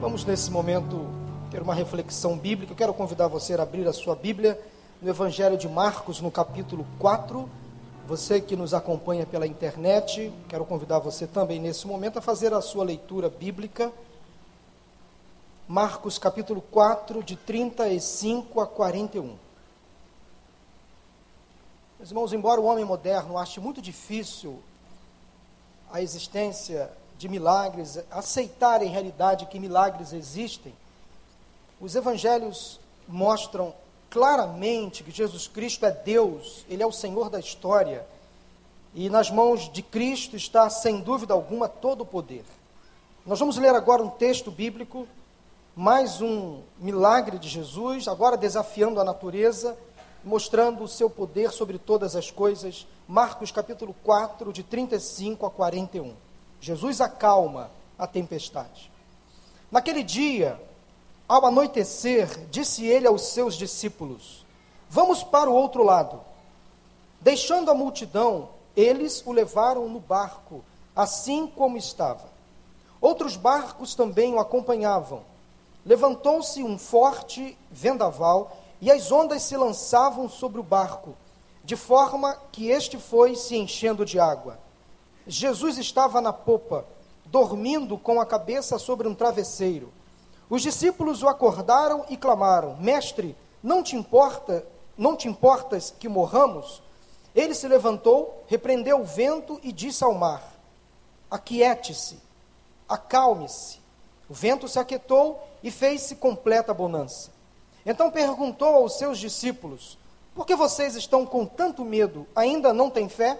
Vamos nesse momento ter uma reflexão bíblica. Eu quero convidar você a abrir a sua Bíblia no Evangelho de Marcos, no capítulo 4. Você que nos acompanha pela internet, quero convidar você também nesse momento a fazer a sua leitura bíblica. Marcos capítulo 4, de 35 a 41. Meus irmãos, embora o homem moderno ache muito difícil a existência de milagres, aceitar em realidade que milagres existem, os evangelhos mostram claramente que Jesus Cristo é Deus, Ele é o Senhor da história, e nas mãos de Cristo está, sem dúvida alguma, todo o poder. Nós vamos ler agora um texto bíblico, mais um milagre de Jesus, agora desafiando a natureza mostrando o seu poder sobre todas as coisas. Marcos capítulo 4, de 35 a 41. Jesus acalma a tempestade. Naquele dia, ao anoitecer, disse ele aos seus discípulos: Vamos para o outro lado. Deixando a multidão, eles o levaram no barco, assim como estava. Outros barcos também o acompanhavam. Levantou-se um forte vendaval e as ondas se lançavam sobre o barco, de forma que este foi se enchendo de água. Jesus estava na popa, dormindo com a cabeça sobre um travesseiro. Os discípulos o acordaram e clamaram: Mestre, não te importa, não te importas que morramos? Ele se levantou, repreendeu o vento e disse ao mar: Aquiete-se, acalme-se. O vento se aquietou e fez-se completa bonança. Então perguntou aos seus discípulos: Por que vocês estão com tanto medo? Ainda não têm fé?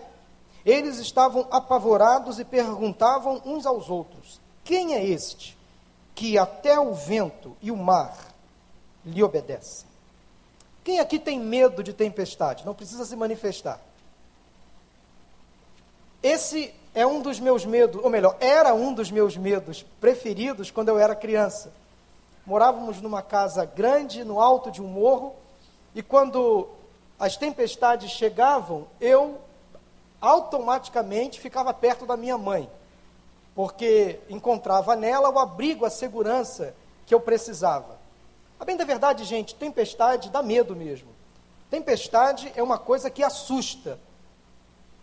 Eles estavam apavorados e perguntavam uns aos outros: Quem é este que até o vento e o mar lhe obedecem? Quem aqui tem medo de tempestade? Não precisa se manifestar. Esse é um dos meus medos, ou melhor, era um dos meus medos preferidos quando eu era criança morávamos numa casa grande no alto de um morro, e quando as tempestades chegavam, eu automaticamente ficava perto da minha mãe, porque encontrava nela o abrigo, a segurança que eu precisava. A bem da verdade, gente, tempestade dá medo mesmo. Tempestade é uma coisa que assusta.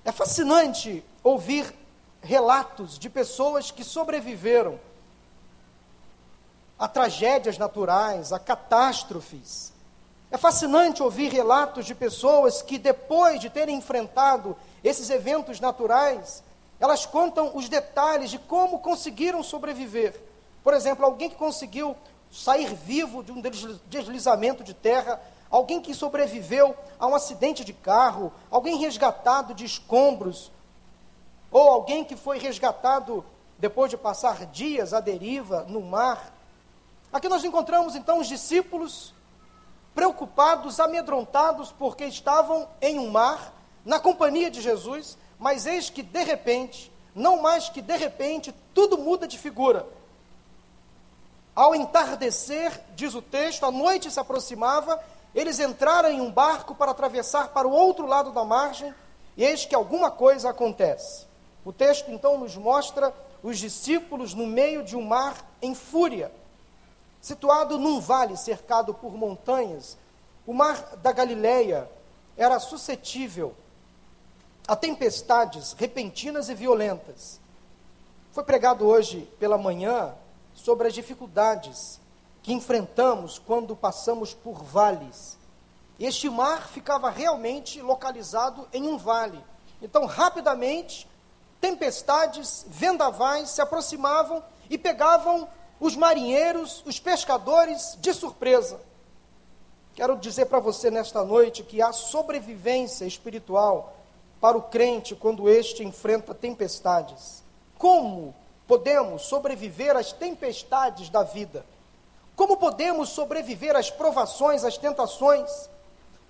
É fascinante ouvir relatos de pessoas que sobreviveram a tragédias naturais, a catástrofes. É fascinante ouvir relatos de pessoas que, depois de terem enfrentado esses eventos naturais, elas contam os detalhes de como conseguiram sobreviver. Por exemplo, alguém que conseguiu sair vivo de um deslizamento de terra, alguém que sobreviveu a um acidente de carro, alguém resgatado de escombros, ou alguém que foi resgatado depois de passar dias à deriva no mar. Aqui nós encontramos então os discípulos preocupados, amedrontados, porque estavam em um mar, na companhia de Jesus, mas eis que de repente, não mais que de repente, tudo muda de figura. Ao entardecer, diz o texto, a noite se aproximava, eles entraram em um barco para atravessar para o outro lado da margem, e eis que alguma coisa acontece. O texto então nos mostra os discípulos no meio de um mar em fúria Situado num vale cercado por montanhas, o mar da Galileia era suscetível a tempestades repentinas e violentas. Foi pregado hoje pela manhã sobre as dificuldades que enfrentamos quando passamos por vales. Este mar ficava realmente localizado em um vale. Então, rapidamente, tempestades, vendavais se aproximavam e pegavam os marinheiros, os pescadores de surpresa. Quero dizer para você nesta noite que há sobrevivência espiritual para o crente quando este enfrenta tempestades. Como podemos sobreviver às tempestades da vida? Como podemos sobreviver às provações, às tentações?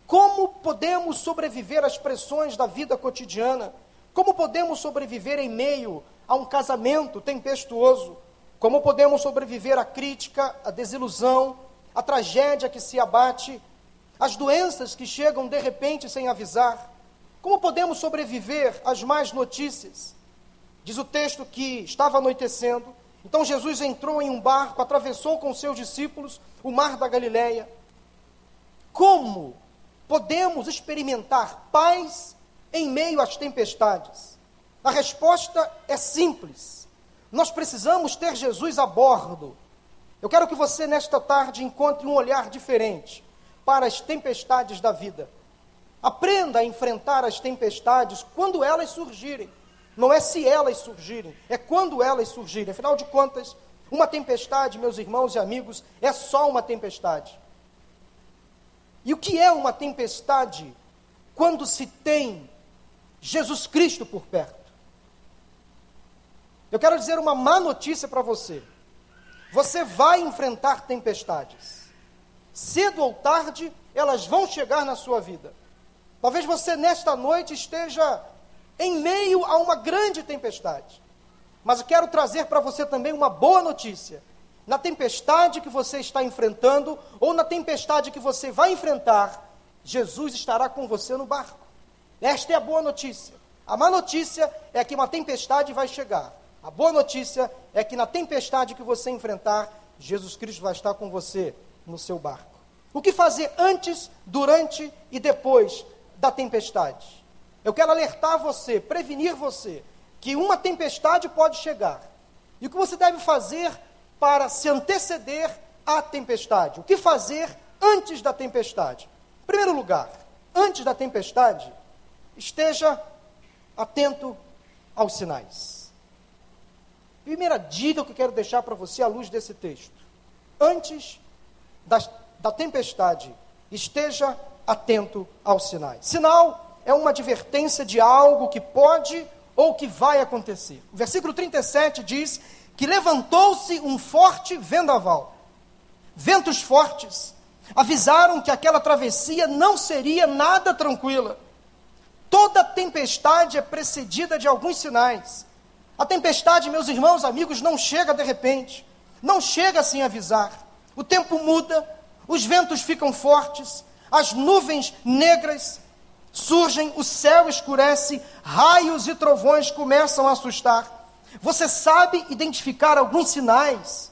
Como podemos sobreviver às pressões da vida cotidiana? Como podemos sobreviver em meio a um casamento tempestuoso? Como podemos sobreviver à crítica, à desilusão, à tragédia que se abate, às doenças que chegam de repente sem avisar? Como podemos sobreviver às más notícias? Diz o texto que estava anoitecendo, Então Jesus entrou em um barco, atravessou com seus discípulos o mar da Galileia. Como podemos experimentar paz em meio às tempestades? A resposta é simples. Nós precisamos ter Jesus a bordo. Eu quero que você, nesta tarde, encontre um olhar diferente para as tempestades da vida. Aprenda a enfrentar as tempestades quando elas surgirem. Não é se elas surgirem, é quando elas surgirem. Afinal de contas, uma tempestade, meus irmãos e amigos, é só uma tempestade. E o que é uma tempestade quando se tem Jesus Cristo por perto? Eu quero dizer uma má notícia para você. Você vai enfrentar tempestades. Cedo ou tarde, elas vão chegar na sua vida. Talvez você nesta noite esteja em meio a uma grande tempestade. Mas eu quero trazer para você também uma boa notícia. Na tempestade que você está enfrentando, ou na tempestade que você vai enfrentar, Jesus estará com você no barco. Esta é a boa notícia. A má notícia é que uma tempestade vai chegar. A boa notícia é que na tempestade que você enfrentar, Jesus Cristo vai estar com você no seu barco. O que fazer antes, durante e depois da tempestade? Eu quero alertar você, prevenir você, que uma tempestade pode chegar. E o que você deve fazer para se anteceder à tempestade? O que fazer antes da tempestade? Em primeiro lugar, antes da tempestade, esteja atento aos sinais. Primeira dica que eu quero deixar para você à luz desse texto. Antes da, da tempestade, esteja atento aos sinais. Sinal é uma advertência de algo que pode ou que vai acontecer. O versículo 37 diz que levantou-se um forte vendaval. Ventos fortes avisaram que aquela travessia não seria nada tranquila. Toda tempestade é precedida de alguns sinais. A tempestade, meus irmãos, amigos, não chega de repente, não chega sem avisar. O tempo muda, os ventos ficam fortes, as nuvens negras surgem, o céu escurece, raios e trovões começam a assustar. Você sabe identificar alguns sinais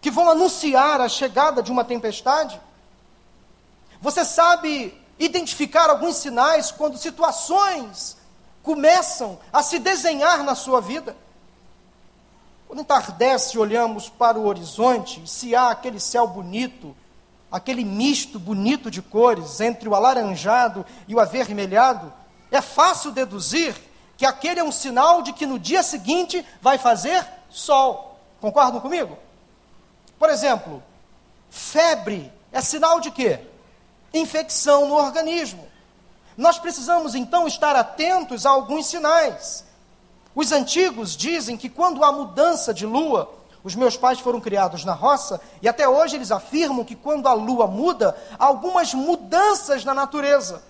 que vão anunciar a chegada de uma tempestade? Você sabe identificar alguns sinais quando situações começam a se desenhar na sua vida? Quando entardece, olhamos para o horizonte, se há aquele céu bonito, aquele misto bonito de cores entre o alaranjado e o avermelhado, é fácil deduzir que aquele é um sinal de que no dia seguinte vai fazer sol. Concordam comigo? Por exemplo, febre é sinal de quê? Infecção no organismo. Nós precisamos então estar atentos a alguns sinais. Os antigos dizem que quando há mudança de lua, os meus pais foram criados na roça e até hoje eles afirmam que quando a lua muda, há algumas mudanças na natureza.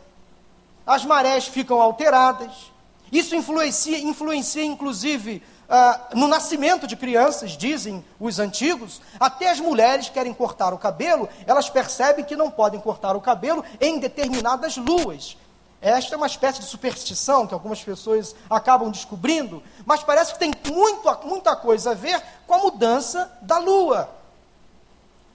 As marés ficam alteradas. Isso influencia, influencia inclusive, uh, no nascimento de crianças, dizem os antigos. Até as mulheres querem cortar o cabelo, elas percebem que não podem cortar o cabelo em determinadas luas. Esta é uma espécie de superstição que algumas pessoas acabam descobrindo, mas parece que tem muito, muita coisa a ver com a mudança da lua.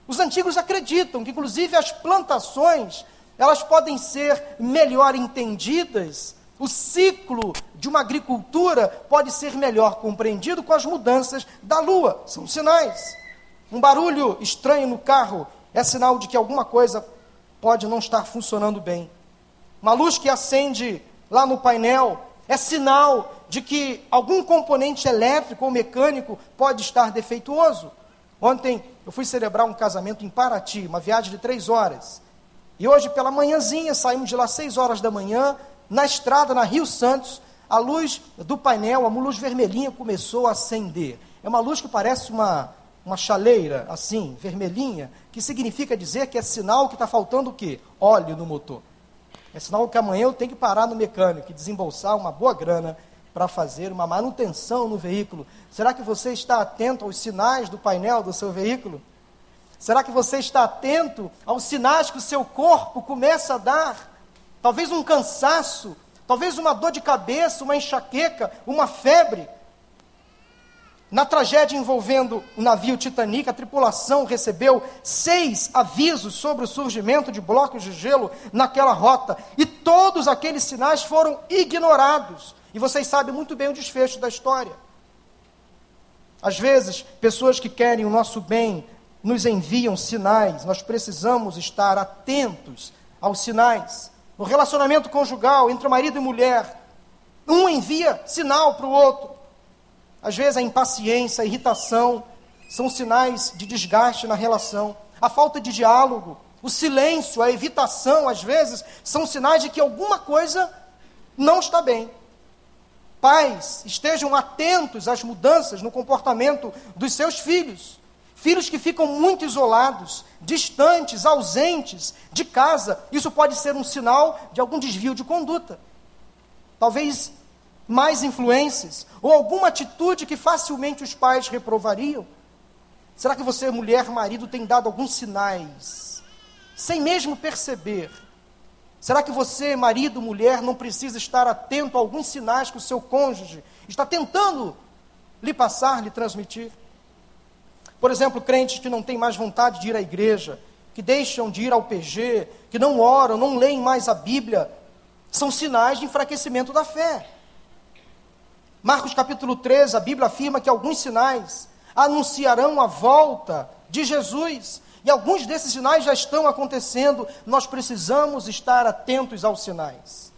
Os antigos acreditam que, inclusive, as plantações elas podem ser melhor entendidas, o ciclo de uma agricultura pode ser melhor compreendido com as mudanças da lua. São sinais. Um barulho estranho no carro é sinal de que alguma coisa pode não estar funcionando bem. Uma luz que acende lá no painel é sinal de que algum componente elétrico ou mecânico pode estar defeituoso. Ontem eu fui celebrar um casamento em Paraty, uma viagem de três horas. E hoje, pela manhãzinha, saímos de lá seis horas da manhã, na estrada, na Rio Santos, a luz do painel, a luz vermelhinha começou a acender. É uma luz que parece uma, uma chaleira, assim, vermelhinha, que significa dizer que é sinal que está faltando o quê? Óleo no motor. É sinal que amanhã eu tenho que parar no mecânico e desembolsar uma boa grana para fazer uma manutenção no veículo. Será que você está atento aos sinais do painel do seu veículo? Será que você está atento aos sinais que o seu corpo começa a dar? Talvez um cansaço, talvez uma dor de cabeça, uma enxaqueca, uma febre. Na tragédia envolvendo o navio Titanic, a tripulação recebeu seis avisos sobre o surgimento de blocos de gelo naquela rota, e todos aqueles sinais foram ignorados. E vocês sabem muito bem o desfecho da história. Às vezes, pessoas que querem o nosso bem nos enviam sinais, nós precisamos estar atentos aos sinais. No relacionamento conjugal entre marido e mulher, um envia sinal para o outro. Às vezes a impaciência, a irritação são sinais de desgaste na relação. A falta de diálogo, o silêncio, a evitação, às vezes, são sinais de que alguma coisa não está bem. Pais, estejam atentos às mudanças no comportamento dos seus filhos. Filhos que ficam muito isolados, distantes, ausentes de casa, isso pode ser um sinal de algum desvio de conduta. Talvez mais influências, ou alguma atitude que facilmente os pais reprovariam? Será que você, mulher, marido, tem dado alguns sinais, sem mesmo perceber? Será que você, marido, mulher, não precisa estar atento a alguns sinais que o seu cônjuge está tentando lhe passar, lhe transmitir? Por exemplo, crentes que não têm mais vontade de ir à igreja, que deixam de ir ao PG, que não oram, não leem mais a Bíblia, são sinais de enfraquecimento da fé. Marcos capítulo 13, a Bíblia afirma que alguns sinais anunciarão a volta de Jesus. E alguns desses sinais já estão acontecendo, nós precisamos estar atentos aos sinais.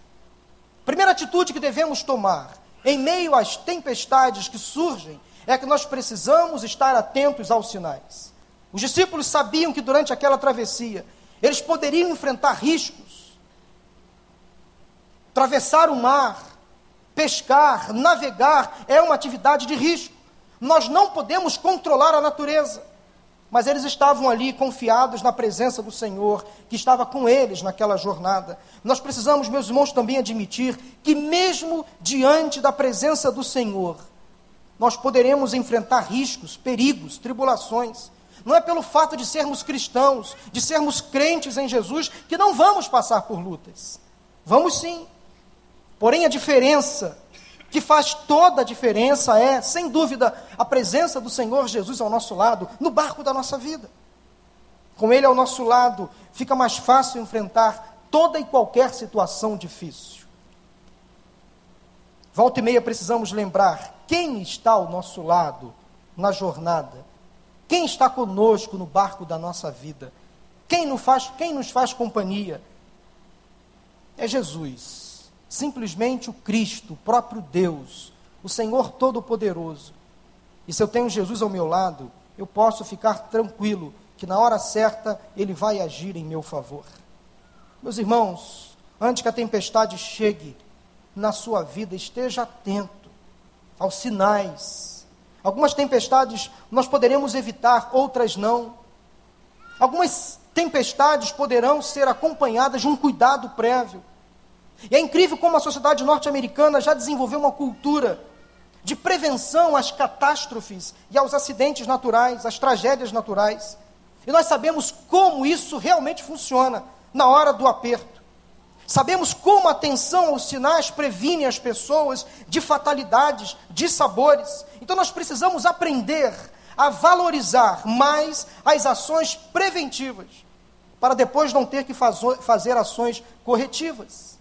Primeira atitude que devemos tomar em meio às tempestades que surgem é que nós precisamos estar atentos aos sinais. Os discípulos sabiam que durante aquela travessia eles poderiam enfrentar riscos, atravessar o mar, Pescar, navegar é uma atividade de risco. Nós não podemos controlar a natureza. Mas eles estavam ali confiados na presença do Senhor, que estava com eles naquela jornada. Nós precisamos, meus irmãos, também admitir que, mesmo diante da presença do Senhor, nós poderemos enfrentar riscos, perigos, tribulações. Não é pelo fato de sermos cristãos, de sermos crentes em Jesus, que não vamos passar por lutas. Vamos sim. Porém, a diferença que faz toda a diferença é, sem dúvida, a presença do Senhor Jesus ao nosso lado, no barco da nossa vida. Com Ele ao nosso lado, fica mais fácil enfrentar toda e qualquer situação difícil. Volta e meia precisamos lembrar quem está ao nosso lado na jornada, quem está conosco no barco da nossa vida, quem nos faz, quem nos faz companhia. É Jesus simplesmente o Cristo, o próprio Deus, o Senhor Todo-Poderoso. E se eu tenho Jesus ao meu lado, eu posso ficar tranquilo que na hora certa ele vai agir em meu favor. Meus irmãos, antes que a tempestade chegue na sua vida, esteja atento aos sinais. Algumas tempestades nós poderemos evitar, outras não. Algumas tempestades poderão ser acompanhadas de um cuidado prévio. E é incrível como a sociedade norte-americana já desenvolveu uma cultura de prevenção às catástrofes e aos acidentes naturais, às tragédias naturais. E nós sabemos como isso realmente funciona na hora do aperto. Sabemos como a atenção aos sinais previne as pessoas de fatalidades, de sabores. Então nós precisamos aprender a valorizar mais as ações preventivas, para depois não ter que fazer ações corretivas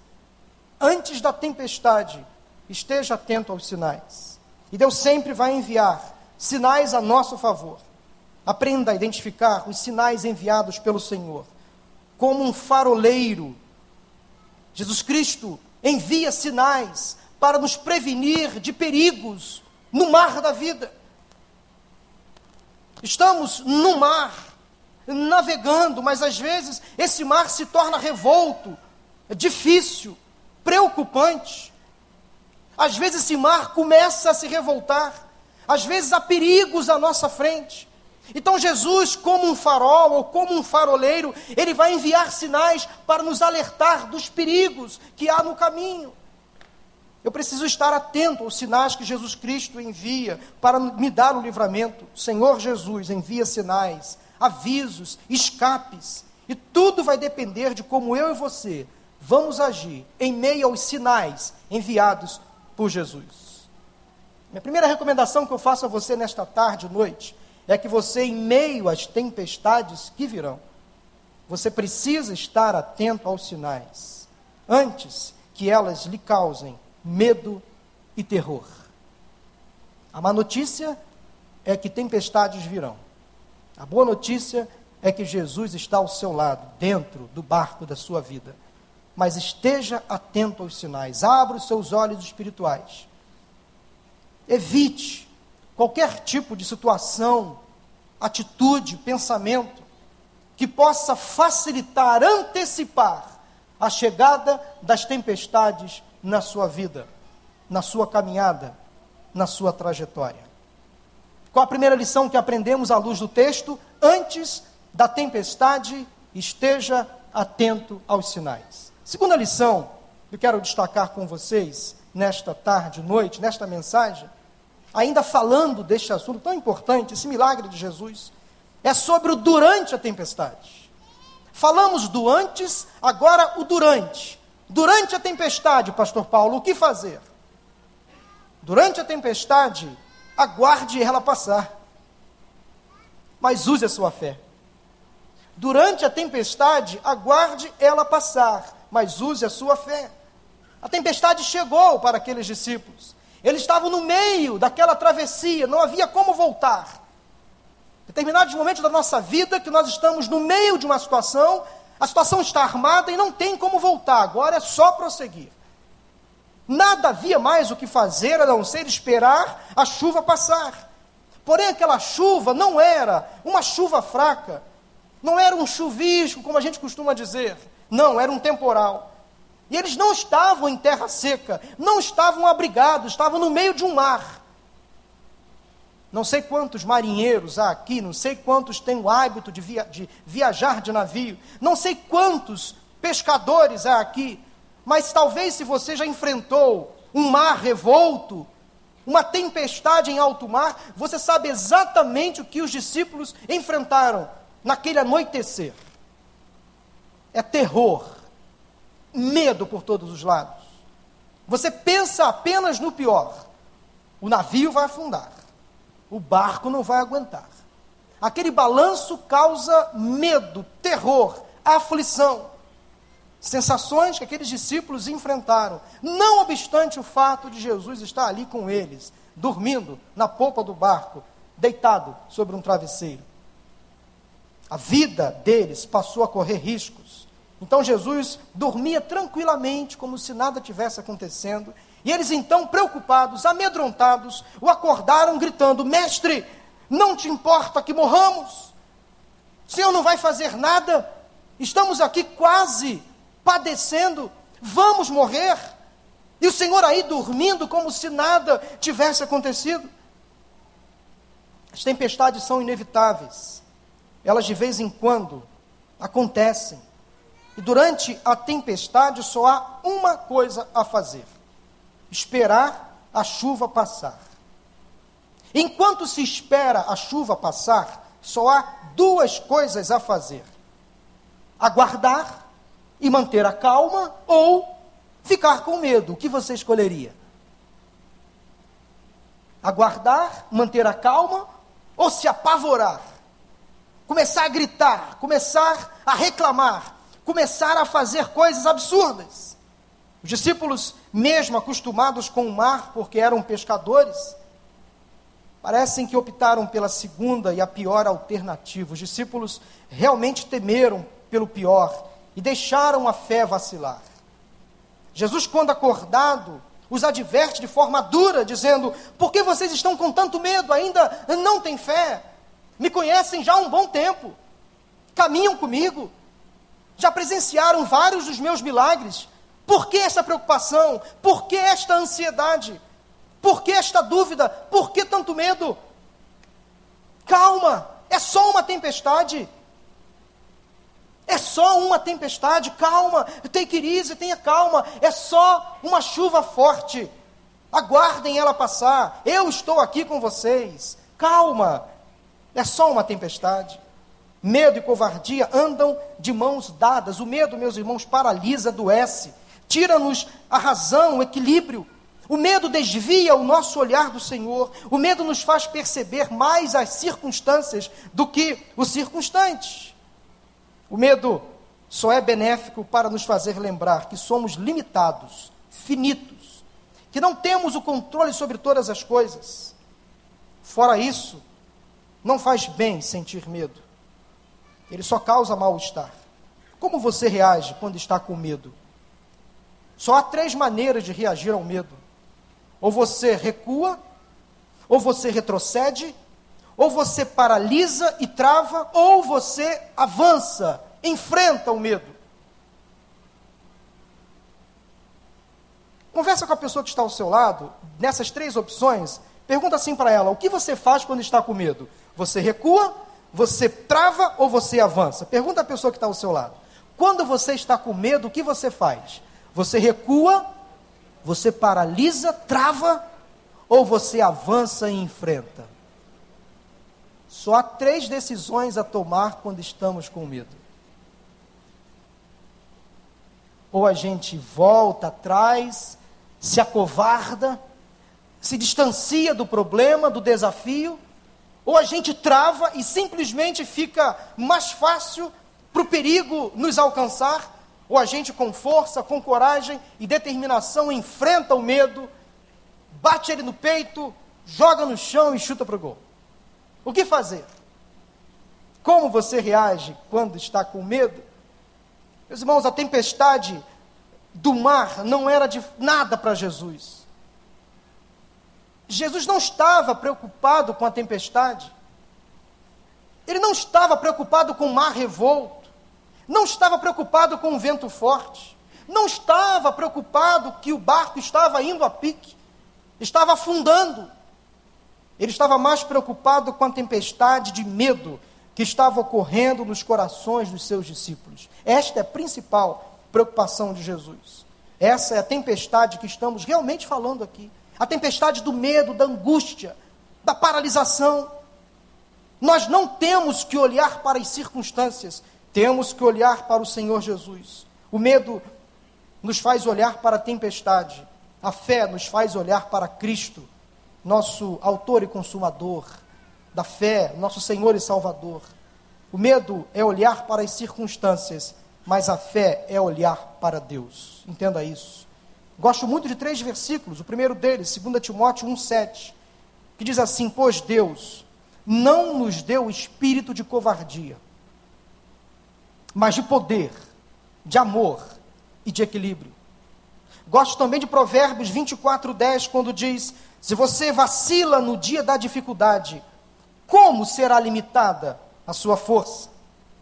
antes da tempestade, esteja atento aos sinais. E Deus sempre vai enviar sinais a nosso favor. Aprenda a identificar os sinais enviados pelo Senhor. Como um faroleiro, Jesus Cristo envia sinais para nos prevenir de perigos no mar da vida. Estamos no mar, navegando, mas às vezes esse mar se torna revolto, difícil, preocupante. Às vezes esse mar começa a se revoltar, às vezes há perigos à nossa frente. Então Jesus, como um farol ou como um faroleiro, ele vai enviar sinais para nos alertar dos perigos que há no caminho. Eu preciso estar atento aos sinais que Jesus Cristo envia para me dar o livramento. Senhor Jesus envia sinais, avisos, escapes, e tudo vai depender de como eu e você vamos agir em meio aos sinais enviados por Jesus. Minha primeira recomendação que eu faço a você nesta tarde, noite, é que você, em meio às tempestades que virão, você precisa estar atento aos sinais, antes que elas lhe causem medo e terror. A má notícia é que tempestades virão. A boa notícia é que Jesus está ao seu lado, dentro do barco da sua vida. Mas esteja atento aos sinais, abra os seus olhos espirituais. Evite qualquer tipo de situação, atitude, pensamento que possa facilitar, antecipar a chegada das tempestades na sua vida, na sua caminhada, na sua trajetória. Qual a primeira lição que aprendemos à luz do texto? Antes da tempestade, esteja atento aos sinais. Segunda lição que eu quero destacar com vocês nesta tarde, noite, nesta mensagem, ainda falando deste assunto tão importante, esse milagre de Jesus, é sobre o durante a tempestade. Falamos do antes, agora o durante. Durante a tempestade, Pastor Paulo, o que fazer? Durante a tempestade, aguarde ela passar. Mas use a sua fé. Durante a tempestade, aguarde ela passar, mas use a sua fé. A tempestade chegou para aqueles discípulos. Eles estavam no meio daquela travessia, não havia como voltar. Determinados momentos da nossa vida que nós estamos no meio de uma situação, a situação está armada e não tem como voltar, agora é só prosseguir. Nada havia mais o que fazer a não ser esperar a chuva passar. Porém, aquela chuva não era uma chuva fraca, não era um chuvisco, como a gente costuma dizer. Não, era um temporal. E eles não estavam em terra seca, não estavam abrigados, estavam no meio de um mar. Não sei quantos marinheiros há aqui, não sei quantos têm o hábito de, via de viajar de navio, não sei quantos pescadores há aqui, mas talvez se você já enfrentou um mar revolto, uma tempestade em alto mar, você sabe exatamente o que os discípulos enfrentaram naquele anoitecer. É terror, medo por todos os lados. Você pensa apenas no pior. O navio vai afundar. O barco não vai aguentar. Aquele balanço causa medo, terror, aflição. Sensações que aqueles discípulos enfrentaram, não obstante o fato de Jesus estar ali com eles, dormindo na polpa do barco, deitado sobre um travesseiro. A vida deles passou a correr riscos. Então Jesus dormia tranquilamente, como se nada tivesse acontecendo. E eles, então, preocupados, amedrontados, o acordaram, gritando: Mestre, não te importa que morramos? O Senhor não vai fazer nada? Estamos aqui quase padecendo, vamos morrer. E o Senhor aí dormindo como se nada tivesse acontecido. As tempestades são inevitáveis elas de vez em quando acontecem. E durante a tempestade só há uma coisa a fazer: esperar a chuva passar. Enquanto se espera a chuva passar, só há duas coisas a fazer: aguardar e manter a calma ou ficar com medo. O que você escolheria? Aguardar, manter a calma ou se apavorar? começar a gritar, começar a reclamar, começar a fazer coisas absurdas. Os discípulos, mesmo acostumados com o mar, porque eram pescadores, parecem que optaram pela segunda e a pior alternativa. Os discípulos realmente temeram pelo pior e deixaram a fé vacilar. Jesus, quando acordado, os adverte de forma dura, dizendo: Por que vocês estão com tanto medo? Ainda não têm fé? me conhecem já há um bom tempo, caminham comigo, já presenciaram vários dos meus milagres. Por que essa preocupação? Por que esta ansiedade? Por que esta dúvida? Por que tanto medo? Calma, é só uma tempestade. É só uma tempestade, calma, take it easy, tenha calma, é só uma chuva forte. Aguardem ela passar. Eu estou aqui com vocês. Calma, é só uma tempestade. Medo e covardia andam de mãos dadas. O medo, meus irmãos, paralisa, adoece, tira-nos a razão, o equilíbrio. O medo desvia o nosso olhar do Senhor, o medo nos faz perceber mais as circunstâncias do que os circunstantes. O medo só é benéfico para nos fazer lembrar que somos limitados, finitos, que não temos o controle sobre todas as coisas. Fora isso, não faz bem sentir medo, ele só causa mal-estar. Como você reage quando está com medo? Só há três maneiras de reagir ao medo: ou você recua, ou você retrocede, ou você paralisa e trava, ou você avança enfrenta o medo. Conversa com a pessoa que está ao seu lado, nessas três opções, pergunta assim para ela: o que você faz quando está com medo? Você recua, você trava ou você avança? Pergunta à pessoa que está ao seu lado. Quando você está com medo, o que você faz? Você recua, você paralisa, trava ou você avança e enfrenta? Só há três decisões a tomar quando estamos com medo. ou a gente volta atrás, se acovarda, se distancia do problema, do desafio, ou a gente trava e simplesmente fica mais fácil para o perigo nos alcançar, ou a gente com força, com coragem e determinação enfrenta o medo, bate ele no peito, joga no chão e chuta para o gol. O que fazer? Como você reage quando está com medo? Meus irmãos, a tempestade do mar não era de nada para Jesus. Jesus não estava preocupado com a tempestade. Ele não estava preocupado com o mar revolto. Não estava preocupado com o vento forte. Não estava preocupado que o barco estava indo a pique. Estava afundando. Ele estava mais preocupado com a tempestade de medo que estava ocorrendo nos corações dos seus discípulos. Esta é a principal preocupação de Jesus. Essa é a tempestade que estamos realmente falando aqui. A tempestade do medo, da angústia, da paralisação. Nós não temos que olhar para as circunstâncias, temos que olhar para o Senhor Jesus. O medo nos faz olhar para a tempestade, a fé nos faz olhar para Cristo, nosso autor e consumador da fé, nosso Senhor e Salvador. O medo é olhar para as circunstâncias, mas a fé é olhar para Deus. Entenda isso. Gosto muito de três versículos. O primeiro deles, 2 Timóteo 1,7, que diz assim: Pois Deus não nos deu espírito de covardia, mas de poder, de amor e de equilíbrio. Gosto também de Provérbios 24:10, quando diz: Se você vacila no dia da dificuldade, como será limitada a sua força?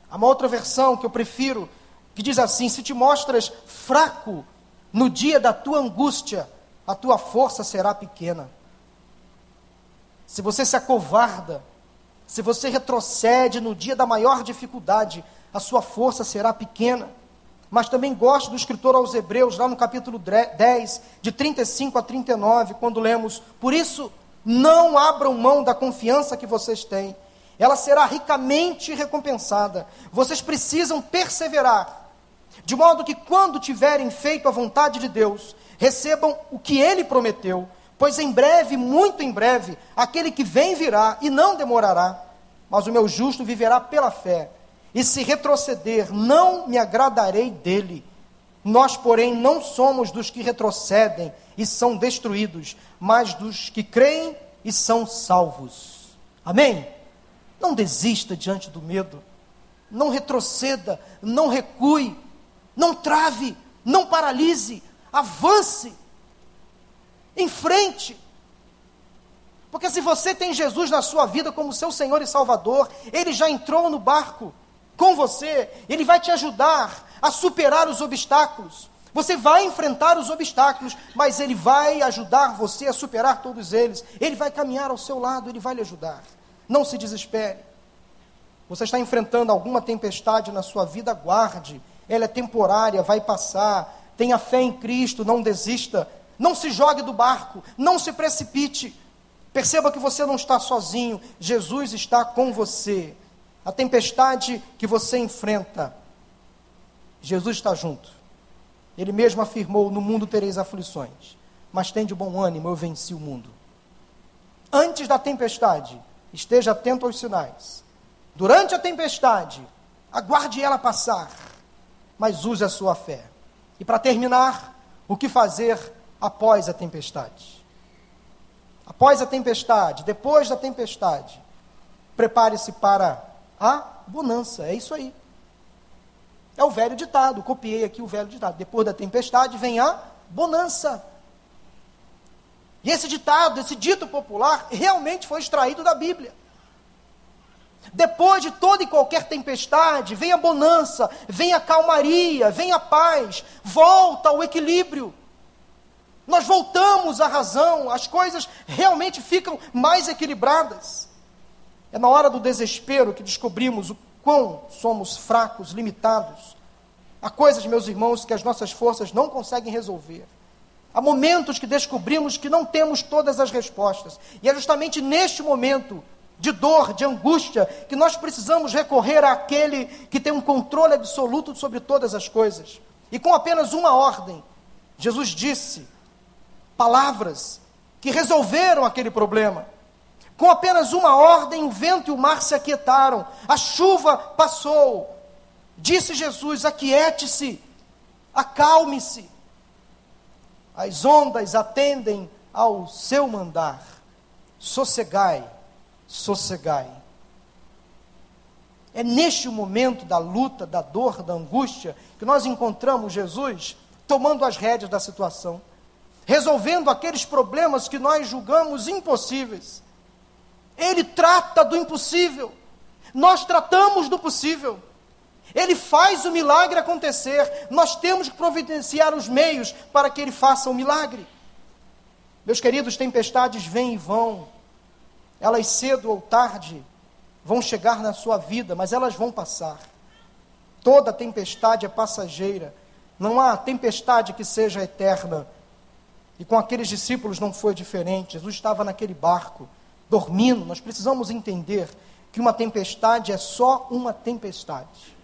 Há uma outra versão que eu prefiro, que diz assim: Se te mostras fraco no dia da tua angústia, a tua força será pequena. Se você se acovarda, se você retrocede no dia da maior dificuldade, a sua força será pequena. Mas também gosto do escritor aos Hebreus, lá no capítulo 10, de 35 a 39, quando lemos: Por isso, não abram mão da confiança que vocês têm, ela será ricamente recompensada. Vocês precisam perseverar, de modo que, quando tiverem feito a vontade de Deus, recebam o que ele prometeu, pois em breve, muito em breve, aquele que vem virá e não demorará. Mas o meu justo viverá pela fé, e se retroceder, não me agradarei dele. Nós, porém, não somos dos que retrocedem e são destruídos, mas dos que creem e são salvos. Amém? Não desista diante do medo, não retroceda, não recue, não trave, não paralise, avance, em frente. Porque se você tem Jesus na sua vida como seu Senhor e Salvador, Ele já entrou no barco com você, Ele vai te ajudar a superar os obstáculos. Você vai enfrentar os obstáculos, mas Ele vai ajudar você a superar todos eles. Ele vai caminhar ao seu lado, Ele vai lhe ajudar. Não se desespere. Você está enfrentando alguma tempestade na sua vida, guarde. Ela é temporária, vai passar. Tenha fé em Cristo, não desista. Não se jogue do barco, não se precipite. Perceba que você não está sozinho, Jesus está com você. A tempestade que você enfrenta, Jesus está junto. Ele mesmo afirmou: No mundo tereis aflições, mas tem de bom ânimo, eu venci o mundo. Antes da tempestade, esteja atento aos sinais. Durante a tempestade, aguarde ela passar, mas use a sua fé. E para terminar, o que fazer após a tempestade? Após a tempestade, depois da tempestade, prepare-se para a bonança. É isso aí. É o velho ditado, copiei aqui o velho ditado. Depois da tempestade vem a bonança. E esse ditado, esse dito popular, realmente foi extraído da Bíblia. Depois de toda e qualquer tempestade, vem a bonança, vem a calmaria, vem a paz, volta o equilíbrio. Nós voltamos à razão, as coisas realmente ficam mais equilibradas. É na hora do desespero que descobrimos o quão somos fracos, limitados. Há coisas, meus irmãos, que as nossas forças não conseguem resolver. Há momentos que descobrimos que não temos todas as respostas. E é justamente neste momento de dor, de angústia, que nós precisamos recorrer àquele que tem um controle absoluto sobre todas as coisas. E com apenas uma ordem, Jesus disse palavras que resolveram aquele problema. Com apenas uma ordem, o vento e o mar se aquietaram, a chuva passou. Disse Jesus: Aquiete-se, acalme-se. As ondas atendem ao seu mandar. Sossegai, sossegai. É neste momento da luta, da dor, da angústia, que nós encontramos Jesus tomando as rédeas da situação, resolvendo aqueles problemas que nós julgamos impossíveis. Ele trata do impossível, nós tratamos do possível. Ele faz o milagre acontecer, nós temos que providenciar os meios para que ele faça o milagre. Meus queridos, tempestades vêm e vão, elas cedo ou tarde vão chegar na sua vida, mas elas vão passar. Toda tempestade é passageira, não há tempestade que seja eterna. E com aqueles discípulos não foi diferente, Jesus estava naquele barco dormindo, nós precisamos entender que uma tempestade é só uma tempestade.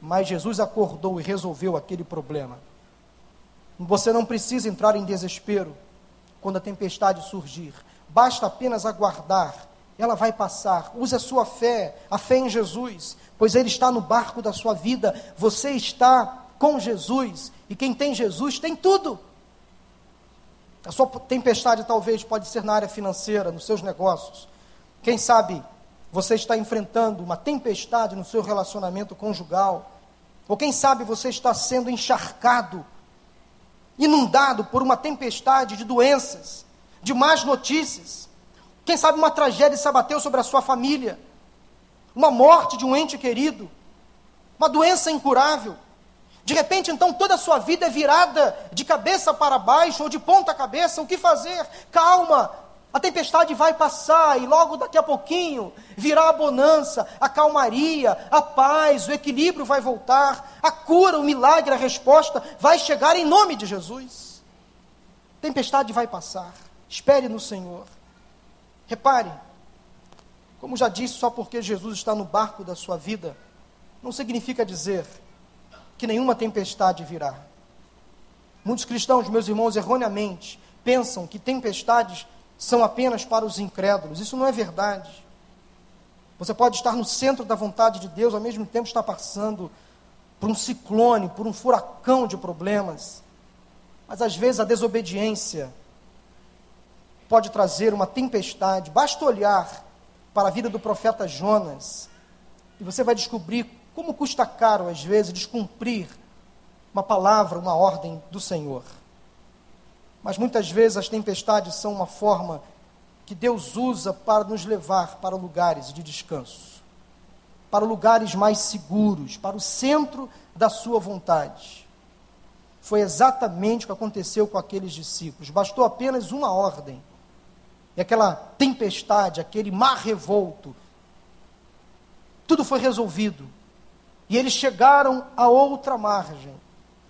Mas Jesus acordou e resolveu aquele problema. Você não precisa entrar em desespero quando a tempestade surgir. Basta apenas aguardar. Ela vai passar. Use a sua fé, a fé em Jesus, pois Ele está no barco da sua vida. Você está com Jesus. E quem tem Jesus tem tudo. A sua tempestade talvez pode ser na área financeira, nos seus negócios. Quem sabe você está enfrentando uma tempestade no seu relacionamento conjugal. Ou quem sabe você está sendo encharcado, inundado por uma tempestade de doenças, de más notícias. Quem sabe uma tragédia se abateu sobre a sua família, uma morte de um ente querido, uma doença incurável. De repente, então, toda a sua vida é virada de cabeça para baixo ou de ponta cabeça. O que fazer? Calma, a tempestade vai passar e logo daqui a pouquinho virá a bonança, a calmaria, a paz, o equilíbrio vai voltar, a cura, o milagre, a resposta vai chegar em nome de Jesus. A tempestade vai passar. Espere no Senhor. Repare, como já disse, só porque Jesus está no barco da sua vida, não significa dizer que nenhuma tempestade virá. Muitos cristãos, meus irmãos, erroneamente pensam que tempestades são apenas para os incrédulos. Isso não é verdade. Você pode estar no centro da vontade de Deus, ao mesmo tempo estar passando por um ciclone, por um furacão de problemas. Mas às vezes a desobediência pode trazer uma tempestade. Basta olhar para a vida do profeta Jonas e você vai descobrir como custa caro, às vezes, descumprir uma palavra, uma ordem do Senhor. Mas muitas vezes as tempestades são uma forma que Deus usa para nos levar para lugares de descanso, para lugares mais seguros, para o centro da Sua vontade. Foi exatamente o que aconteceu com aqueles discípulos. Bastou apenas uma ordem. E aquela tempestade, aquele mar revolto, tudo foi resolvido. E eles chegaram a outra margem.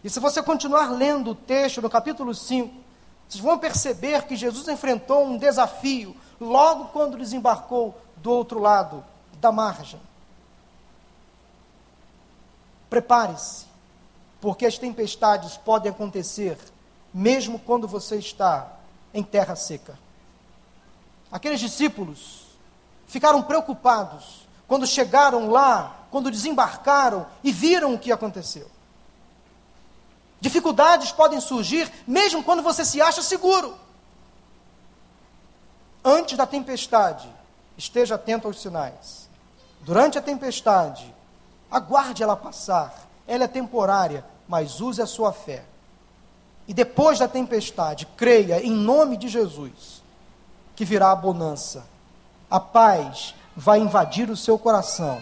E se você continuar lendo o texto no capítulo 5, vocês vão perceber que Jesus enfrentou um desafio logo quando desembarcou do outro lado da margem. Prepare-se, porque as tempestades podem acontecer mesmo quando você está em terra seca. Aqueles discípulos ficaram preocupados quando chegaram lá, quando desembarcaram e viram o que aconteceu. Dificuldades podem surgir mesmo quando você se acha seguro. Antes da tempestade, esteja atento aos sinais. Durante a tempestade, aguarde ela passar. Ela é temporária, mas use a sua fé. E depois da tempestade, creia em nome de Jesus que virá a bonança. A paz vai invadir o seu coração.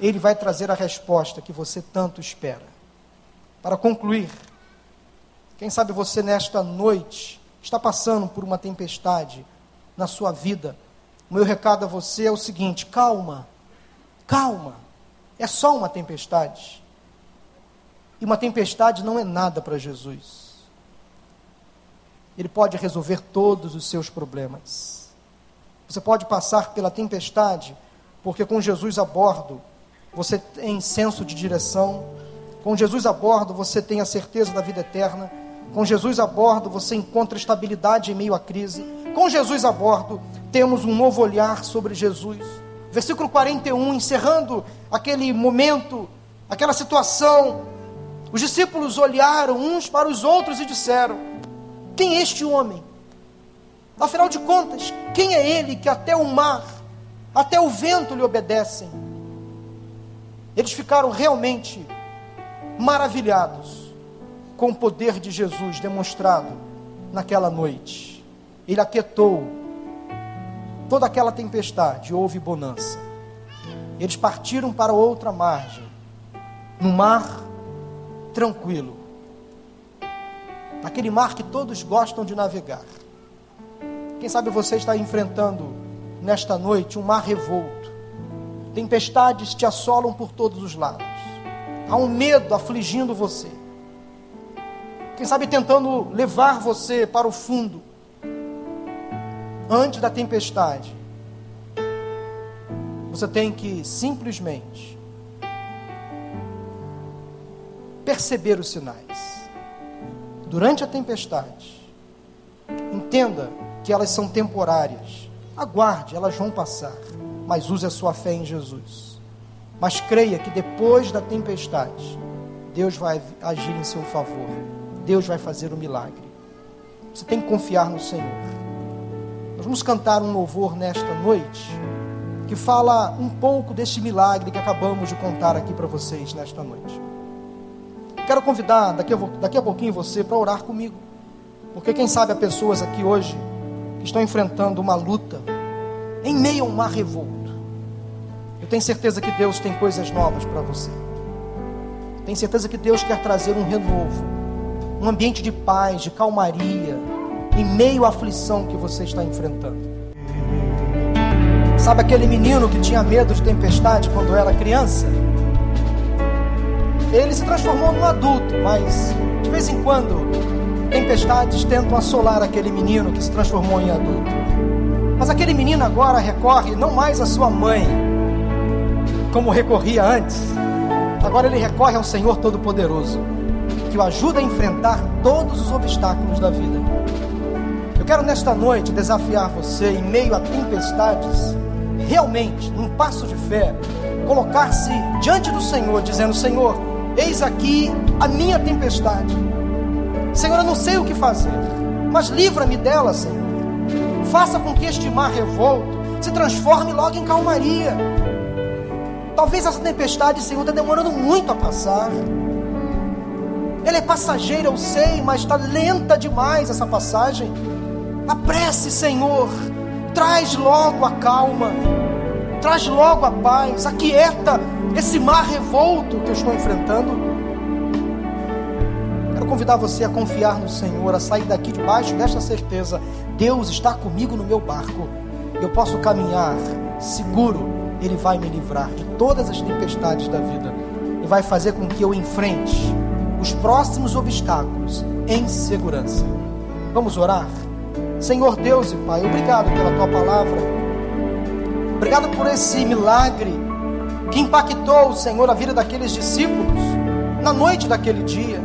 Ele vai trazer a resposta que você tanto espera. Para concluir, quem sabe você nesta noite está passando por uma tempestade na sua vida. O meu recado a você é o seguinte: calma, calma. É só uma tempestade. E uma tempestade não é nada para Jesus. Ele pode resolver todos os seus problemas. Você pode passar pela tempestade, porque com Jesus a bordo, você tem senso de direção. Com Jesus a bordo, você tem a certeza da vida eterna. Com Jesus a bordo, você encontra estabilidade em meio à crise. Com Jesus a bordo, temos um novo olhar sobre Jesus. Versículo 41, encerrando aquele momento, aquela situação. Os discípulos olharam uns para os outros e disseram: Quem é este homem? Afinal de contas, quem é ele que até o mar, até o vento lhe obedecem? Eles ficaram realmente maravilhados com o poder de Jesus demonstrado naquela noite. Ele aquietou toda aquela tempestade, houve bonança. Eles partiram para outra margem, no mar tranquilo, naquele mar que todos gostam de navegar. Quem sabe você está enfrentando nesta noite um mar revolto, tempestades te assolam por todos os lados, há um medo afligindo você quem sabe tentando levar você para o fundo, antes da tempestade. Você tem que simplesmente perceber os sinais. Durante a tempestade, entenda que elas são temporárias. Aguarde, elas vão passar, mas use a sua fé em Jesus. Mas creia que depois da tempestade, Deus vai agir em seu favor. Deus vai fazer o um milagre. Você tem que confiar no Senhor. Nós vamos cantar um louvor nesta noite que fala um pouco deste milagre que acabamos de contar aqui para vocês nesta noite. Quero convidar daqui a, daqui a pouquinho você para orar comigo, porque quem sabe há pessoas aqui hoje que estão enfrentando uma luta em meio a um mar revolto. Eu tenho certeza que Deus tem coisas novas para você. Tenho certeza que Deus quer trazer um renovo um ambiente de paz, de calmaria, em meio à aflição que você está enfrentando. Sabe aquele menino que tinha medo de tempestade quando era criança? Ele se transformou num adulto, mas de vez em quando tempestades tentam assolar aquele menino que se transformou em adulto. Mas aquele menino agora recorre não mais à sua mãe, como recorria antes. Agora ele recorre ao Senhor Todo-Poderoso que o ajuda a enfrentar todos os obstáculos da vida. Eu quero nesta noite desafiar você, em meio a tempestades, realmente, num passo de fé, colocar-se diante do Senhor, dizendo: Senhor, eis aqui a minha tempestade. Senhor, eu não sei o que fazer, mas livra-me dela, Senhor. Faça com que este mar revolto se transforme logo em calmaria. Talvez essa tempestade, Senhor, está demorando muito a passar. Ela é passageira, eu sei, mas está lenta demais essa passagem. Apresse, Senhor. Traz logo a calma. Traz logo a paz. Aquieta esse mar revolto que eu estou enfrentando. Quero convidar você a confiar no Senhor, a sair daqui debaixo desta certeza: Deus está comigo no meu barco. Eu posso caminhar seguro. Ele vai me livrar de todas as tempestades da vida e vai fazer com que eu enfrente os próximos obstáculos em segurança. Vamos orar? Senhor Deus e Pai, obrigado pela tua palavra. Obrigado por esse milagre que impactou, Senhor, a vida daqueles discípulos na noite daquele dia.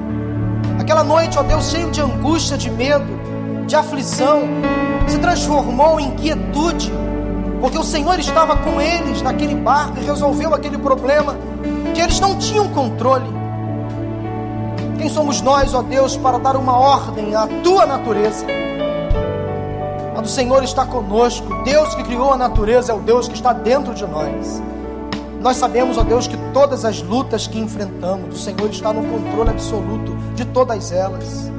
Aquela noite, ó Deus, cheio de angústia, de medo, de aflição se transformou em quietude, porque o Senhor estava com eles naquele barco e resolveu aquele problema que eles não tinham controle. Quem somos nós, ó Deus, para dar uma ordem à tua natureza? A do Senhor está conosco. Deus que criou a natureza é o Deus que está dentro de nós. Nós sabemos, ó Deus, que todas as lutas que enfrentamos, o Senhor está no controle absoluto de todas elas.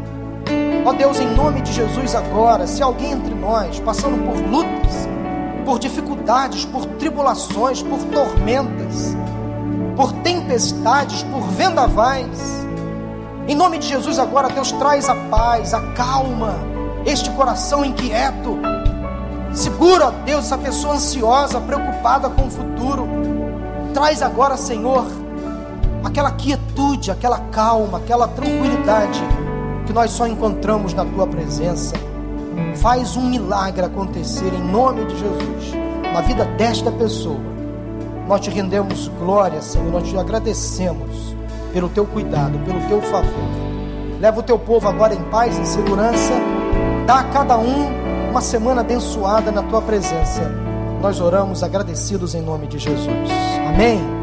Ó Deus, em nome de Jesus, agora, se alguém entre nós passando por lutas, por dificuldades, por tribulações, por tormentas, por tempestades, por vendavais, em nome de Jesus, agora, Deus traz a paz, a calma, este coração inquieto. Segura, Deus, essa pessoa ansiosa, preocupada com o futuro. Traz agora, Senhor, aquela quietude, aquela calma, aquela tranquilidade que nós só encontramos na tua presença. Faz um milagre acontecer em nome de Jesus na vida desta pessoa. Nós te rendemos glória, Senhor, nós te agradecemos pelo teu cuidado, pelo teu favor. Leva o teu povo agora em paz, em segurança. Dá a cada um uma semana abençoada na tua presença. Nós oramos agradecidos em nome de Jesus. Amém.